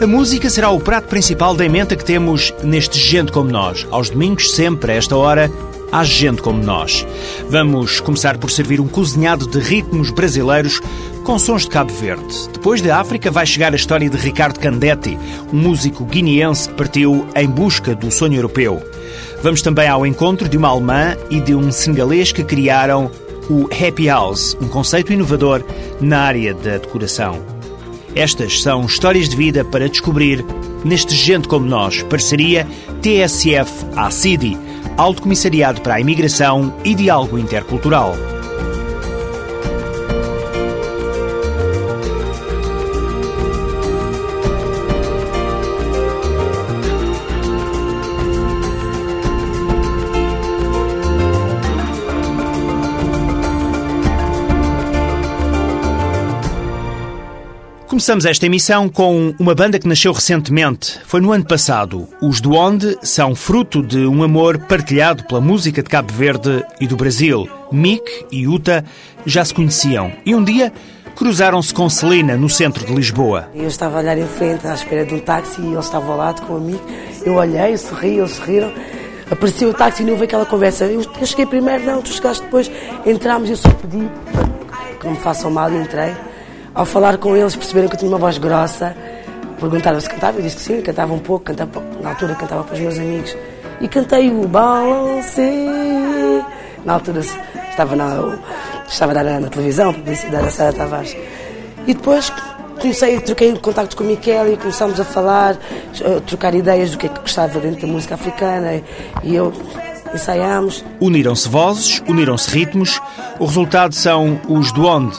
A música será o prato principal da emenda que temos neste Gente Como Nós. Aos domingos, sempre a esta hora, há Gente Como Nós. Vamos começar por servir um cozinhado de ritmos brasileiros com sons de Cabo Verde. Depois da África vai chegar a história de Ricardo Candetti, um músico guineense que partiu em busca do sonho europeu. Vamos também ao encontro de uma alemã e de um singalês que criaram o Happy House, um conceito inovador na área da decoração. Estas são histórias de vida para descobrir neste Gente Como Nós, parceria TSF-ACIDI, Alto Comissariado para a Imigração e Diálogo Intercultural. Começamos esta emissão com uma banda que nasceu recentemente. Foi no ano passado. Os do Onde são fruto de um amor partilhado pela música de Cabo Verde e do Brasil. Mick e Uta já se conheciam e um dia cruzaram-se com Celina no centro de Lisboa. Eu estava a olhar em frente à espera de um táxi e ele estava ao lado com o amigo. Eu olhei, eu sorri, eles sorriram. Apareceu o táxi e não houve aquela conversa. Eu, eu cheguei primeiro, não, tu chegaste depois. Entramos eu só pedi que não me façam mal e entrei. Ao falar com eles, perceberam que eu tinha uma voz grossa. Perguntaram se cantava, eu disse que sim, cantava um pouco, cantava, na altura cantava para os meus amigos. E cantei o Balance. Na altura estava na, estava na, na televisão, publicidade da Sara Tavares. E depois comecei, troquei contacto com o Miquel e começámos a falar, a trocar ideias do que é que gostava dentro da música africana. E eu ensaiámos. Uniram-se vozes, uniram-se ritmos. O resultado são os do Onde,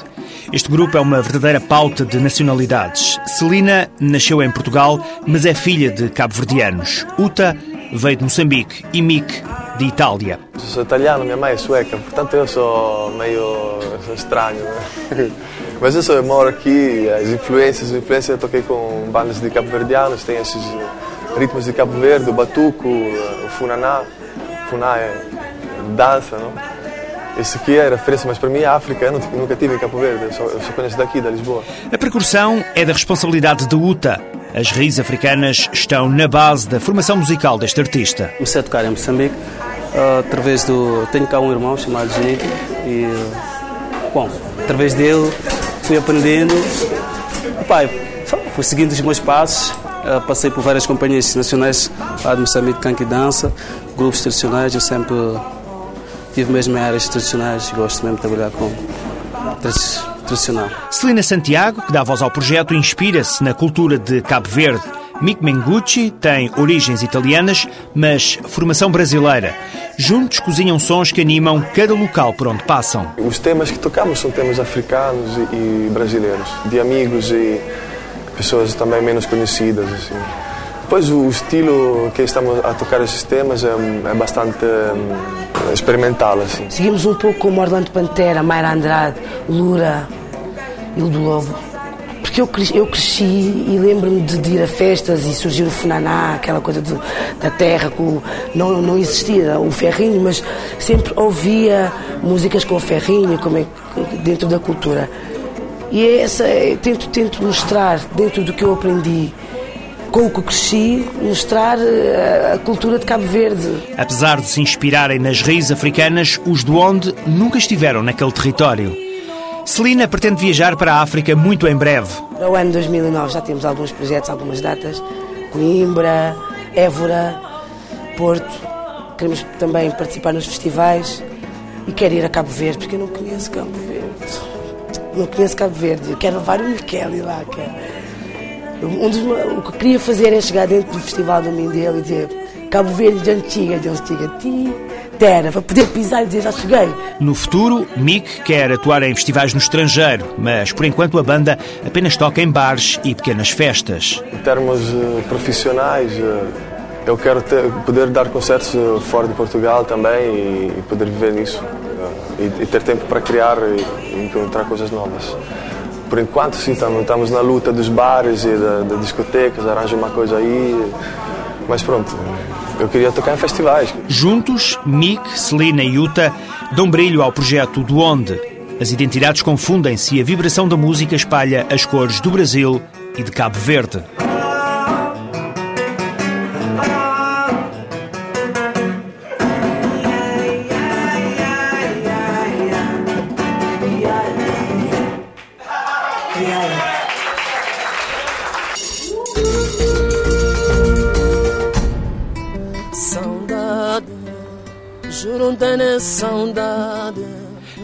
este grupo é uma verdadeira pauta de nacionalidades. Celina nasceu em Portugal, mas é filha de cabo-verdianos. Uta veio de Moçambique e Mick de Itália. Sou italiano, minha mãe é sueca, portanto eu sou meio estranho. Né? Mas eu sou, moro aqui, as influências, as influências eu toquei com bandas de cabo-verdianos, tem esses ritmos de Cabo Verde, o batuco, o funaná. Funá é dança, não? Esse aqui é referência, mas para mim é África, eu nunca tive em Cabo Verde, eu só, eu só conheço daqui, da Lisboa. A percussão é da responsabilidade de UTA. As raízes africanas estão na base da formação musical deste artista. Comecei a tocar em Moçambique uh, através do. Tenho cá um irmão chamado Genito e. Bom, através dele fui aprendendo. Pai, fui seguindo os meus passos. Uh, passei por várias companhias nacionais lá de Moçambique, canque e dança, grupos tradicionais. Eu sempre tive mesmo em áreas tradicionais, gosto mesmo de trabalhar com tradicional. Celina Santiago, que dá voz ao projeto, inspira-se na cultura de Cabo Verde. Mick Mengucci tem origens italianas, mas formação brasileira. Juntos cozinham sons que animam cada local por onde passam. Os temas que tocamos são temas africanos e brasileiros, de amigos e pessoas também menos conhecidas. Assim. Depois o estilo que estamos a tocar esses temas é, é bastante experimental. Assim. Seguimos um pouco como Orlando Pantera, Mayra Andrade, Lura e o do Lobo. Porque eu cresci, eu cresci e lembro-me de, ir a festas e surgir o funaná, aquela coisa de, da terra, com, não, não existia o ferrinho, mas sempre ouvia músicas com o ferrinho, como é, dentro da cultura. E é essa, é, tento, tento mostrar, dentro do que eu aprendi, com o que cresci, mostrar eh, a cultura de Cabo Verde. Apesar de se inspirarem nas raízes africanas, os do Onde nunca estiveram naquele território. Celina pretende viajar para a África muito em breve. Para o ano 2009 já temos alguns projetos, algumas datas. Coimbra, Évora, Porto. Queremos também participar nos festivais. E quero ir a Cabo Verde, porque eu não conheço Cabo Verde. Não conheço Cabo Verde. Eu quero levar o Michele lá. Quero. Um dos, o que eu queria fazer é chegar dentro do Festival do Mindelo e dizer Cabo Verde de antiga, de antiga ti, terra, para poder pisar e dizer já cheguei. No futuro, Mick quer atuar em festivais no estrangeiro, mas por enquanto a banda apenas toca em bares e pequenas festas. Em termos uh, profissionais, uh, eu quero ter, poder dar concertos uh, fora de Portugal também e, e poder viver nisso. e, e ter tempo para criar e, e encontrar coisas novas. Por enquanto, sim, estamos, na luta dos bares e da discotecas, arranja uma coisa aí. Mas pronto, eu queria tocar em festivais. Juntos, Mick, Celina e Yuta dão brilho ao projeto do Onde. As identidades confundem-se e a vibração da música espalha as cores do Brasil e de Cabo Verde.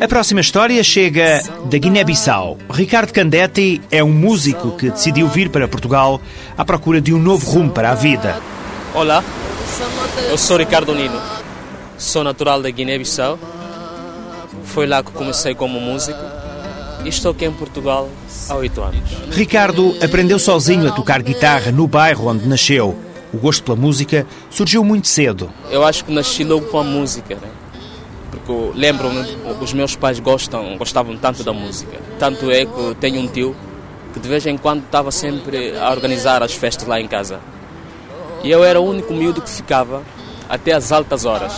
A próxima história chega da Guiné-Bissau. Ricardo Candetti é um músico que decidiu vir para Portugal à procura de um novo rumo para a vida. Olá, eu sou Ricardo Nino, sou natural da Guiné-Bissau. Foi lá que comecei como músico e estou aqui em Portugal há oito anos. Ricardo aprendeu sozinho a tocar guitarra no bairro onde nasceu. O gosto pela música surgiu muito cedo. Eu acho que nasci logo com a música, né? Porque lembro-me, os meus pais gostam, gostavam tanto da música. Tanto é que tenho um tio que de vez em quando estava sempre a organizar as festas lá em casa. E eu era o único miúdo que ficava até as altas horas.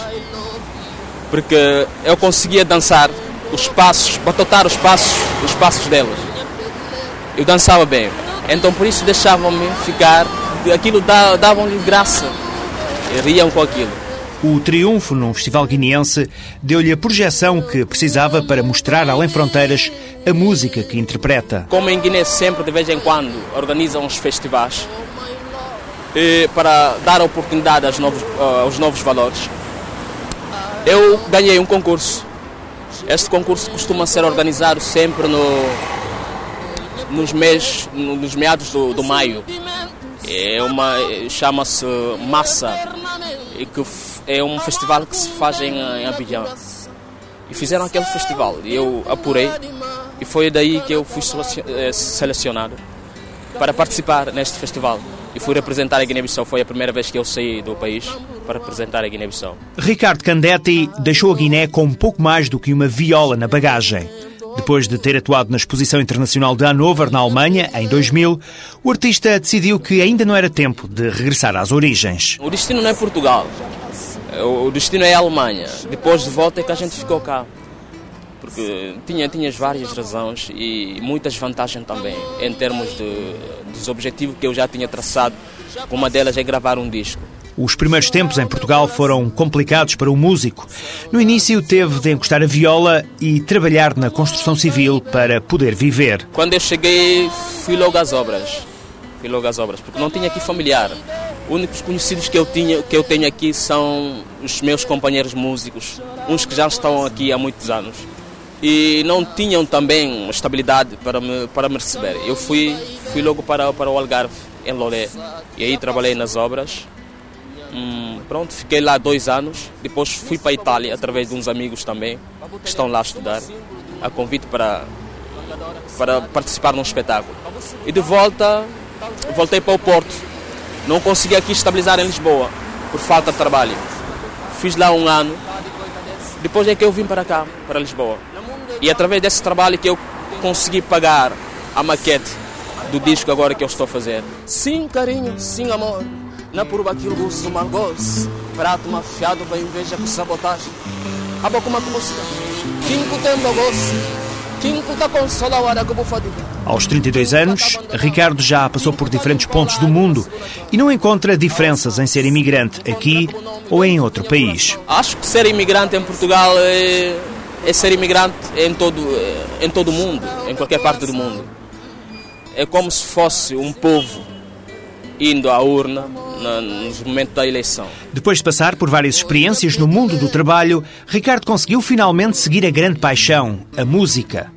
Porque eu conseguia dançar os passos, batotar os passos, os passos delas. Eu dançava bem. Então por isso deixavam-me ficar, aquilo davam-lhe graça. E riam com aquilo. O triunfo num festival guineense deu-lhe a projeção que precisava para mostrar além fronteiras a música que interpreta. Como em Guiné sempre, de vez em quando, organizam os festivais para dar oportunidade aos novos, aos novos valores, eu ganhei um concurso. Este concurso costuma ser organizado sempre no, nos, meses, nos meados do, do maio. É uma chama-se Massa e que é um festival que se faz em, em Abidjan. E fizeram aquele festival e eu apurei e foi daí que eu fui eh, selecionado para participar neste festival. E fui representar a Guiné-Bissau. Foi a primeira vez que eu saí do país para representar a Guiné-Bissau. Ricardo Candetti deixou a Guiné com um pouco mais do que uma viola na bagagem. Depois de ter atuado na Exposição Internacional de Hannover, na Alemanha, em 2000, o artista decidiu que ainda não era tempo de regressar às origens. O destino não é Portugal, o destino é a Alemanha. Depois de volta é que a gente ficou cá. Porque tinha, tinha várias razões e muitas vantagens também, em termos de, dos objetivos que eu já tinha traçado. Uma delas é gravar um disco. Os primeiros tempos em Portugal foram complicados para o músico. No início teve de encostar a viola e trabalhar na construção civil para poder viver. Quando eu cheguei, fui logo às obras. Fui logo às obras, porque não tinha aqui familiar. Os únicos conhecidos que eu, tinha, que eu tenho aqui são os meus companheiros músicos, uns que já estão aqui há muitos anos. E não tinham também estabilidade para me, para me receber. Eu fui, fui logo para, para o Algarve, em Lolé. E aí trabalhei nas obras. Hum, pronto, fiquei lá dois anos. Depois fui para a Itália, através de uns amigos também, que estão lá a estudar, a convite para, para participar num espetáculo. E de volta, voltei para o Porto não consegui aqui estabilizar em Lisboa, por falta de trabalho. Fiz lá um ano, depois é que eu vim para cá, para Lisboa. E através desse trabalho que eu consegui pagar a maquete do disco agora que eu estou a fazer. Sim, carinho, sim, amor. Na por gosto, mal gosto. Prato mafiado para inveja com sabotagem. Aba como a música. Quinco tempo gosto. Aos 32 anos, Ricardo já passou por diferentes pontos do mundo e não encontra diferenças em ser imigrante aqui ou em outro país. Acho que ser imigrante em Portugal é, é ser imigrante em todo, em todo o mundo, em qualquer parte do mundo. É como se fosse um povo indo à urna no momento da eleição. Depois de passar por várias experiências no mundo do trabalho, Ricardo conseguiu finalmente seguir a grande paixão, a música.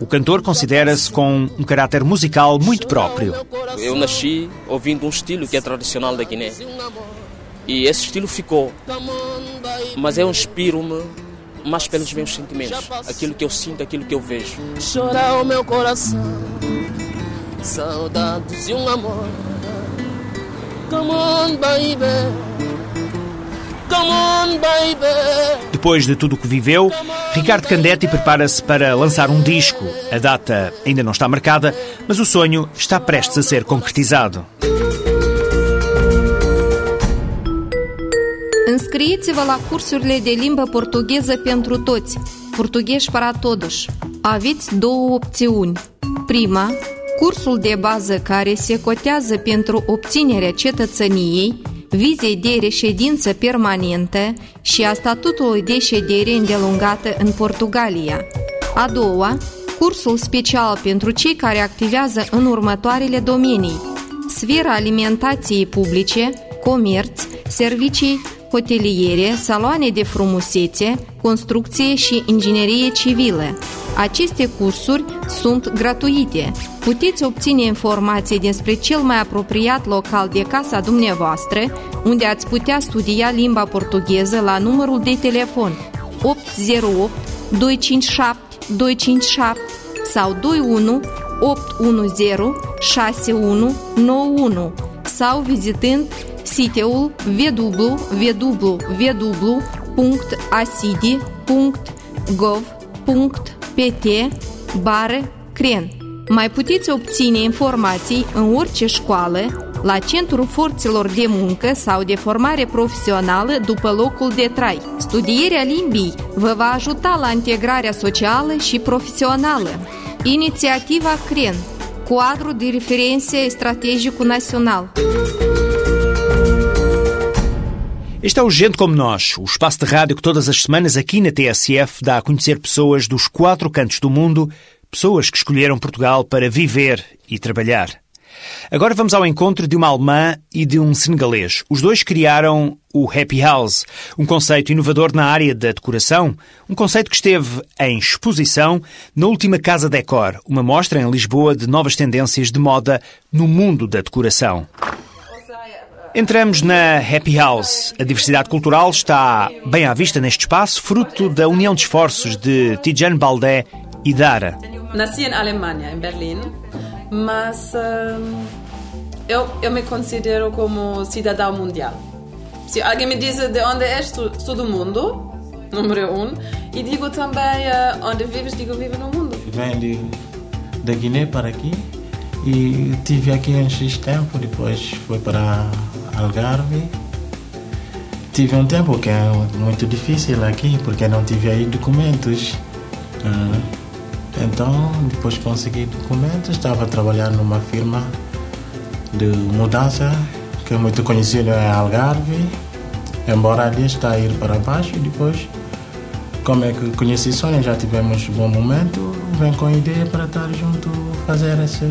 O cantor considera-se com um caráter musical muito próprio. Eu nasci ouvindo um estilo que é tradicional da Guiné. E esse estilo ficou. Mas eu inspiro-me mais pelos meus sentimentos. Aquilo que eu sinto, aquilo que eu vejo. Chorar o meu coração, saudades e um amor Come on, baby. Come on, baby. Depois de tudo o que viveu, Ricardo Candetti prepara-se para lançar um disco. A data ainda não está marcada, mas o sonho está prestes a ser concretizado. Înscrieți-vă la cursurile de limbă portugheză pentru toți, Portughez para todos. Aveți două opțiuni. Prima, cursul de bază care se cotează pentru obținerea cetățeniei, vizei de reședință permanentă și a statutului de ședere îndelungată în Portugalia. A doua, cursul special pentru cei care activează în următoarele domenii. Sfera alimentației publice, comerț, servicii hoteliere, saloane de frumusețe, construcție și inginerie civilă. Aceste cursuri sunt gratuite. Puteți obține informații despre cel mai apropiat local de casa dumneavoastră, unde ați putea studia limba portugheză la numărul de telefon 808 257 257 sau 21 810 6191 sau vizitând site-ul www.asidi.gov.pt bară CREN. Mai puteți obține informații în orice școală, la Centrul Forțelor de Muncă sau de formare profesională după locul de trai. Studierea limbii vă va ajuta la integrarea socială și profesională. Inițiativa CREN, quadro de referência estratégico nacional. Este é o Gente Como Nós, o espaço de rádio que todas as semanas aqui na TSF dá a conhecer pessoas dos quatro cantos do mundo, pessoas que escolheram Portugal para viver e trabalhar. Agora vamos ao encontro de uma alemã e de um senegalês. Os dois criaram o Happy House, um conceito inovador na área da decoração, um conceito que esteve em exposição na última Casa Decor, uma mostra em Lisboa de novas tendências de moda no mundo da decoração. Entramos na Happy House. A diversidade cultural está bem à vista neste espaço, fruto da união de esforços de Tijan Baldé e Dara. Nasci em Alemanha, em Berlim, mas uh, eu, eu me considero como cidadão mundial. Se alguém me diz de onde és, sou do mundo, número um, e digo também uh, onde vives, digo vivo no mundo. Venho de, da Guiné para aqui e tive aqui um X tempo, depois fui para Algarve. Tive um tempo que é muito difícil aqui, porque não tive aí documentos. Ah, então, depois consegui documentos, estava trabalhando numa firma de mudança, que é muito conhecida em Algarve. Embora ali está a ir para baixo, e depois, como é que conheci Sônia, já tivemos um bom momento, vem com a ideia para estar junto, fazer esse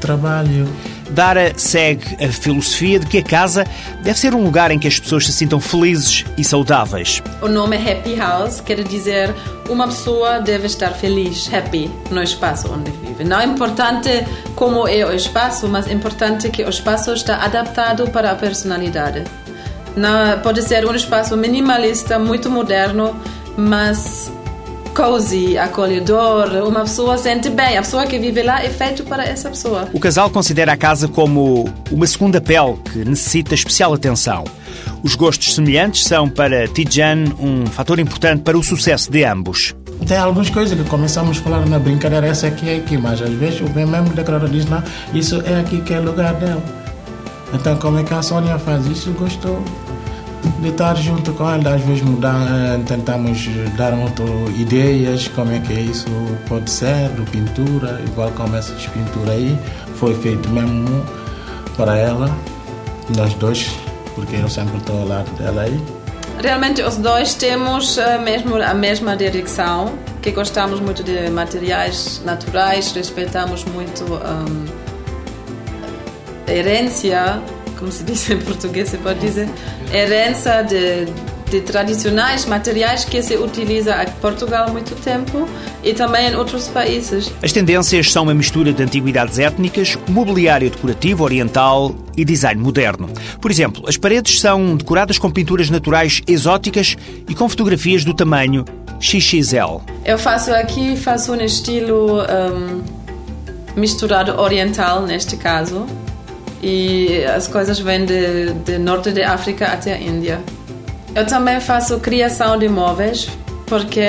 trabalho. Dara segue a filosofia de que a casa deve ser um lugar em que as pessoas se sintam felizes e saudáveis. O nome Happy House quer dizer uma pessoa deve estar feliz, happy, no espaço onde vive. Não é importante como é o espaço, mas é importante que o espaço está adaptado para a personalidade. Não, pode ser um espaço minimalista, muito moderno, mas cozy, acolhedor, uma pessoa sente bem, a pessoa que vive lá é feito para essa pessoa. O casal considera a casa como uma segunda pele que necessita especial atenção. Os gostos semelhantes são para Tijan um fator importante para o sucesso de ambos. Tem algumas coisas que começamos a falar na brincadeira, essa aqui é aqui, mas às vezes o bem mesmo declarado diz, não, isso é aqui que é lugar dela. Então como é que a Sônia faz isso? Gostou de estar junto com ela, às vezes mudar, eh, tentamos dar muito ideias, como é que isso pode ser, do pintura, igual como essa pintura aí, foi feito mesmo para ela, nós dois, porque eu sempre estou ao lado dela aí. Realmente os dois temos eh, mesmo a mesma direção, que gostamos muito de materiais naturais, respeitamos muito um, a herência como se diz em português, se pode dizer, herança de, de tradicionais materiais que se utiliza em Portugal há muito tempo e também em outros países. As tendências são uma mistura de antiguidades étnicas, mobiliário decorativo oriental e design moderno. Por exemplo, as paredes são decoradas com pinturas naturais exóticas e com fotografias do tamanho XXL. Eu faço aqui, faço um estilo um, misturado oriental, neste caso, e as coisas vêm de, de norte da África até a Índia. Eu também faço criação de móveis, porque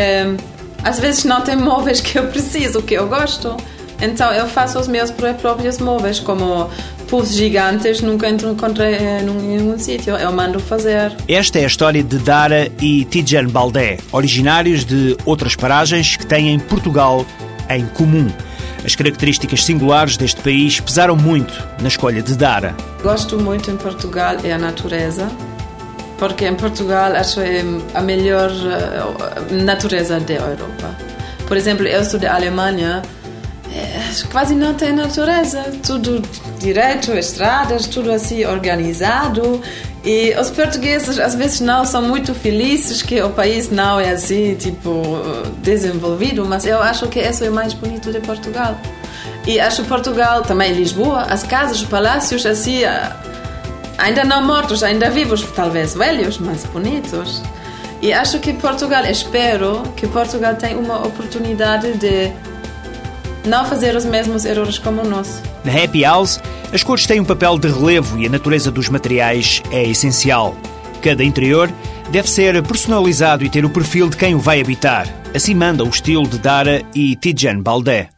às vezes não tem móveis que eu preciso, que eu gosto. Então eu faço os meus próprios móveis, como puffs gigantes, nunca encontrei em nenhum sítio, eu mando fazer. Esta é a história de Dara e Tijan Baldé, originários de outras paragens que têm Portugal em comum. As características singulares deste país pesaram muito na escolha de Dara. Gosto muito em Portugal é a natureza, porque em Portugal acho é a melhor eh, natureza da Europa. Por exemplo, eu sou da Alemanha, é, quase não tem natureza, tudo direto, estradas, tudo assim organizado. E os portugueses às vezes não são muito felizes que o país não é assim, tipo, desenvolvido, mas eu acho que isso é o mais bonito de Portugal. E acho Portugal, também Lisboa, as casas, os palácios assim, ainda não mortos, ainda vivos, talvez velhos, mas bonitos. E acho que Portugal, espero que Portugal tenha uma oportunidade de não fazer os mesmos erros como nós. Na Happy House, as cores têm um papel de relevo e a natureza dos materiais é essencial. Cada interior deve ser personalizado e ter o perfil de quem o vai habitar. Assim manda o estilo de Dara e Tijan Baldé.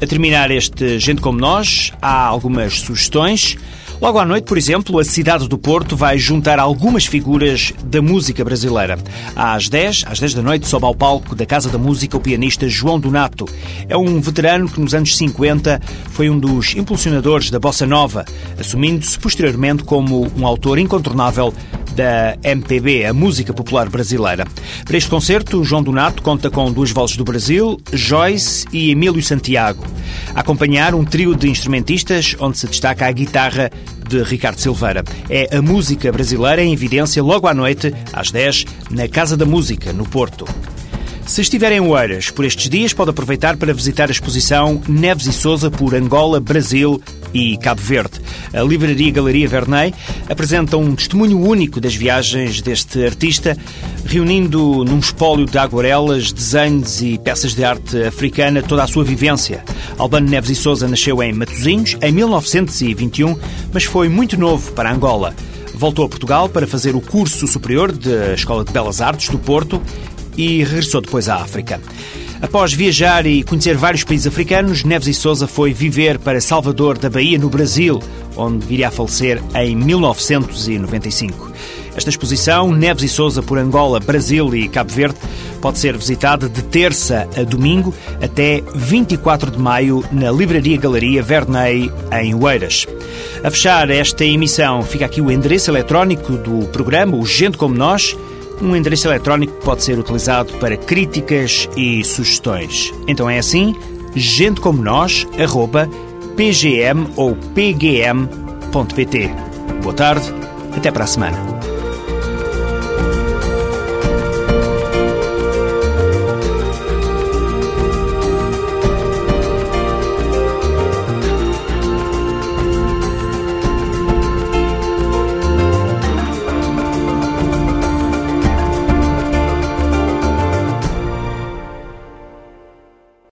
A terminar este Gente Como Nós, há algumas sugestões. Logo à noite, por exemplo, a cidade do Porto vai juntar algumas figuras da música brasileira. Às 10, às 10 da noite, sobe ao palco da Casa da Música o pianista João Donato. É um veterano que nos anos 50 foi um dos impulsionadores da bossa nova, assumindo-se posteriormente como um autor incontornável da MPB, a música popular brasileira. Para este concerto, João Donato conta com duas vozes do Brasil, Joyce e Emílio Santiago. Acompanhar um trio de instrumentistas, onde se destaca a guitarra de Ricardo Silveira. É a música brasileira em evidência logo à noite, às 10, na Casa da Música, no Porto. Se estiver em Oeiras por estes dias, pode aproveitar para visitar a exposição Neves e Souza por Angola, Brasil e Cabo Verde. A Livraria Galeria Verney apresenta um testemunho único das viagens deste artista, reunindo num espólio de aguarelas, desenhos e peças de arte africana toda a sua vivência. Albano Neves e Souza nasceu em Matosinhos em 1921, mas foi muito novo para Angola. Voltou a Portugal para fazer o curso superior da Escola de Belas Artes do Porto e regressou depois à África. Após viajar e conhecer vários países africanos, Neves e Souza foi viver para Salvador da Bahia, no Brasil, onde viria a falecer em 1995. Esta exposição, Neves e Souza por Angola, Brasil e Cabo Verde, pode ser visitada de terça a domingo até 24 de maio na Livraria Galeria Verney, em Oeiras. A fechar esta emissão, fica aqui o endereço eletrónico do programa, o Gente Como Nós, um endereço eletrónico pode ser utilizado para críticas e sugestões. Então é assim, gente como nós, arroba pgm ou pgm.pt. Boa tarde, até para a semana.